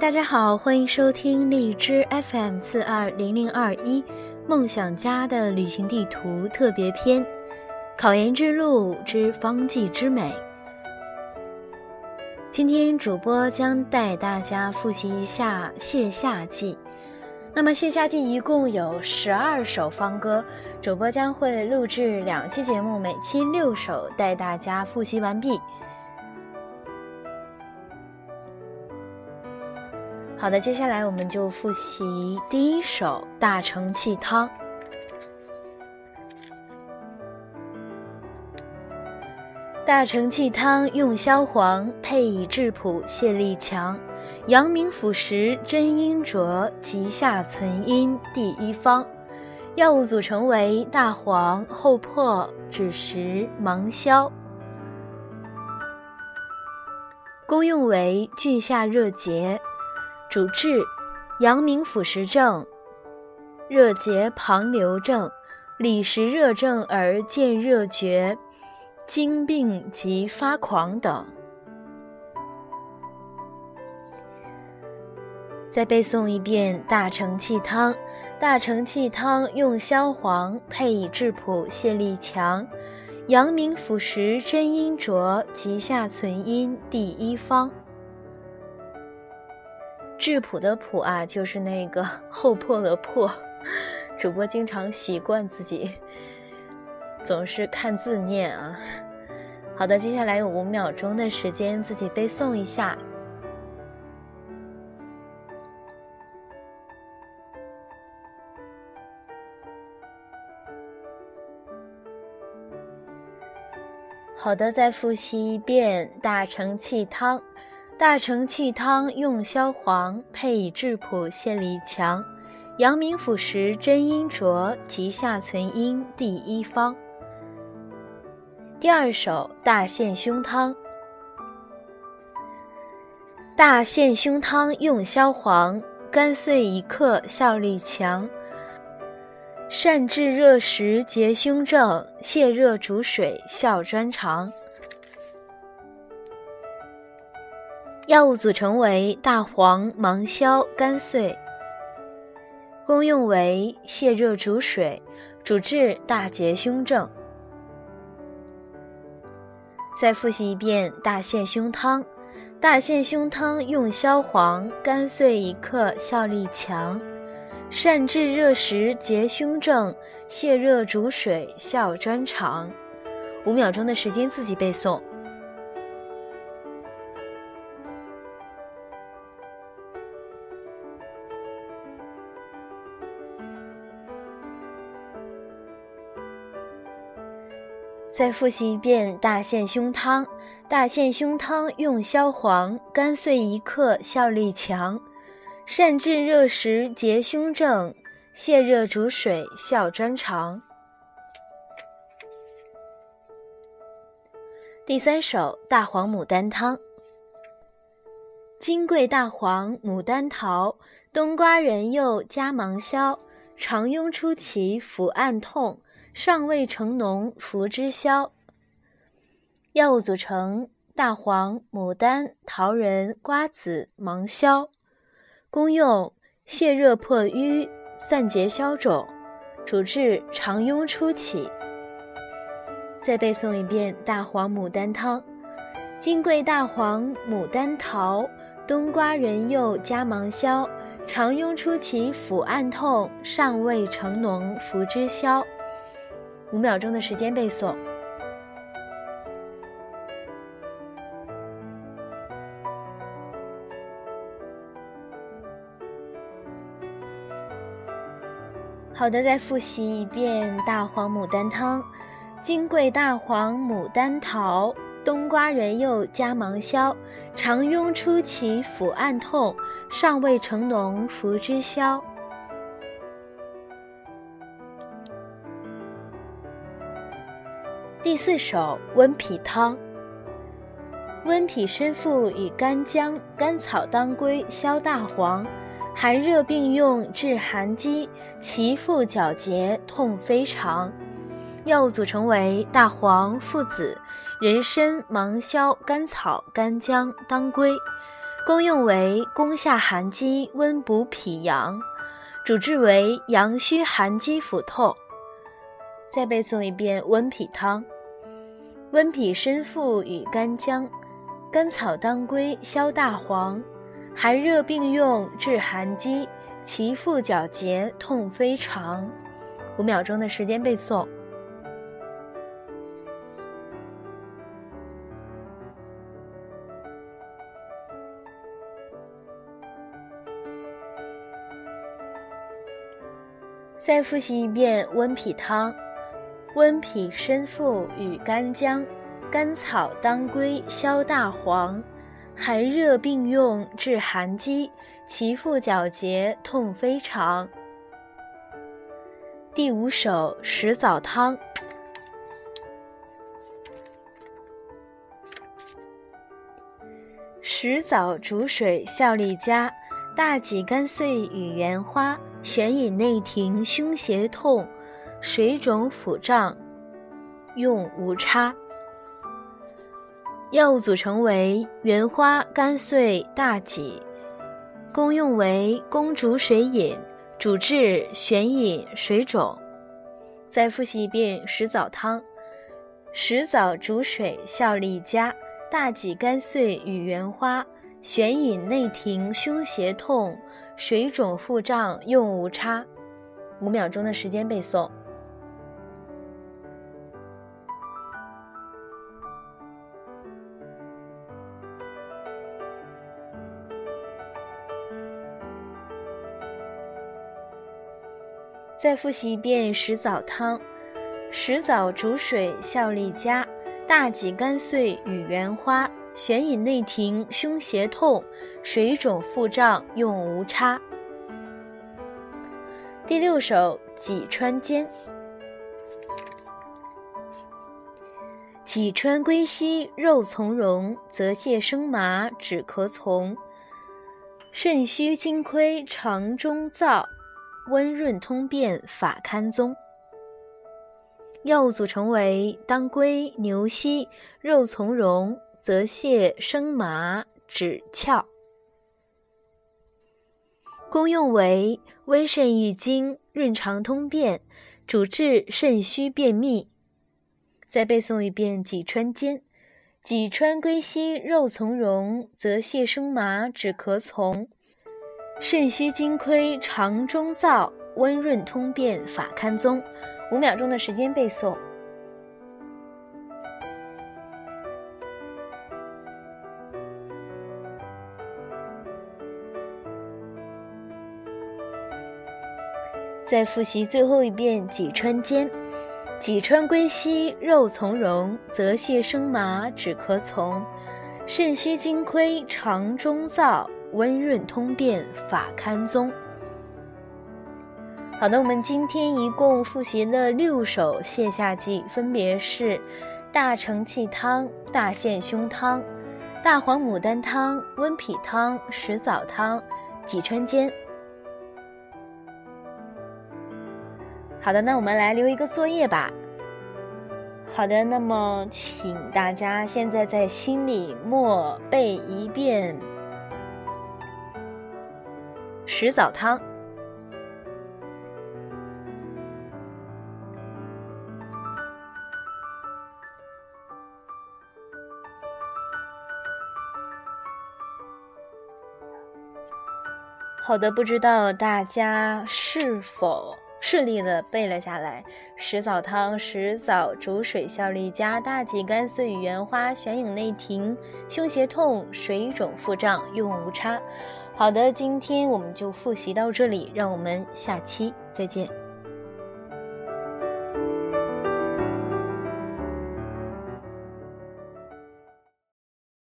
大家好，欢迎收听荔枝 FM 四二零零二一梦想家的旅行地图特别篇：考研之路之方剂之美。今天主播将带大家复习一下谢夏季。那么谢夏季一共有十二首方歌，主播将会录制两期节目，每期六首，带大家复习完毕。好的，接下来我们就复习第一首《大承气汤》。大承气汤用消黄，配以质朴，泻力强。阳明腑实真阴浊，急下存阴第一方。药物组成为大黄、厚朴、枳实、芒硝。功用为拒下热结。主治阳明腐蚀症、热结旁流症、里实热症而见热厥、惊病及发狂等。再背诵一遍大承气汤。大承气汤用消黄，配以质朴，泻力强。阳明腐蚀真阴浊，急下存阴第一方。质朴的朴啊，就是那个 厚朴的朴。主播经常习惯自己总是看字念啊。好的，接下来有五秒钟的时间自己背诵一下。好的，再复习一遍大承气汤。大承气汤用消黄，配以质朴，泻力强。阳明腑实真阴浊，急下存阴第一方。第二首大陷胸汤。大陷胸汤用消黄，干碎一克，效力强。善治热实结胸症，泻热逐水，效专长。药物组成为大黄、芒硝、甘遂，功用为泻热逐水，主治大结胸症。再复习一遍大陷胸汤。大陷胸汤用消黄，甘遂一克，效力强，善治热实结胸症，泻热逐水，效专长。五秒钟的时间自己背诵。再复习一遍大陷胸汤。大陷胸汤用消黄，干碎一克，效力强，善治热实结胸症，泻热逐水，效专长。第三首大黄牡丹汤。金桂、大黄、牡丹、桃、冬瓜、仁柚加芒硝，常用初期腹暗痛。尚未成脓，服之消。药物组成：大黄、牡丹、桃仁、瓜子、芒硝。功用：泻热破瘀，散结消肿，主治肠痈初起。再背诵一遍大黄牡丹汤：金桂、大黄、牡丹、桃、冬瓜、仁柚加芒硝，肠痈初起，腹暗痛，尚未成脓，服之消。五秒钟的时间背诵。好的，再复习一遍大黄牡丹汤：金桂、大黄、牡丹、桃、冬瓜、仁柚加芒硝，肠痈初起，腹暗痛，尚未成脓，服之消。第四首温脾汤。温脾身腹与干姜、甘草、当归、消大黄，寒热并用，治寒积，其腹绞结，痛非常。药物组成为大黄、附子、人参、芒硝、甘草、干姜、当归。功用为攻下寒积，温补脾阳，主治为阳虚寒积腹痛。再背诵一遍温脾汤：温脾参附与干姜，甘草当归消大黄，寒热并用治寒积，其腹绞结痛非常。五秒钟的时间背诵。再复习一遍温脾汤：温脾参附与干姜，甘草当归消大黄，寒热并用治寒积，其腹绞结痛非常。第五首石枣汤：石枣煮水效力佳，大戟干碎与原花。悬饮内停，胸胁痛，水肿腹胀，用无差。药物组成为原花、甘穗、大戟，功用为攻煮水饮，主治眩饮、水肿。再复习一遍石枣汤：石枣煮水效力佳，大戟、甘穗与原花，悬饮内停，胸胁痛。水肿腹胀用无差，五秒钟的时间背诵。再复习一遍石枣汤：石枣煮水效力佳，大戟干碎与原花。悬饮内停，胸胁痛，水肿腹胀用无差。第六首戟川煎。济川归西，肉从容，泽泻生麻，止咳从。肾虚精亏，肠中燥，温润通便，法堪宗。药物组成为当归、牛膝、肉苁蓉。泽泻生麻止窍，功用为温肾益精、润肠通便，主治肾虚便秘。再背诵一遍济川煎：济川归西，肉苁蓉，泽泻生麻止咳从。肾虚精亏，肠中燥，温润通便，法堪宗。五秒钟的时间背诵。再复习最后一遍济川煎：济川归西，肉从容，泽泻生麻止咳从。肾虚精亏，肠中燥，温润通便，法堪宗。好的，我们今天一共复习了六首泻下剂，分别是大承气汤、大陷胸汤、大黄牡丹汤、温脾汤、石枣汤、济川煎。好的，那我们来留一个作业吧。好的，那么请大家现在在心里默背一遍石枣汤。好的，不知道大家是否？顺利的背了下来。石枣汤：石枣煮水效力佳，大戟干碎与原花，悬饮内停，胸胁痛，水肿腹胀用无差。好的，今天我们就复习到这里，让我们下期再见。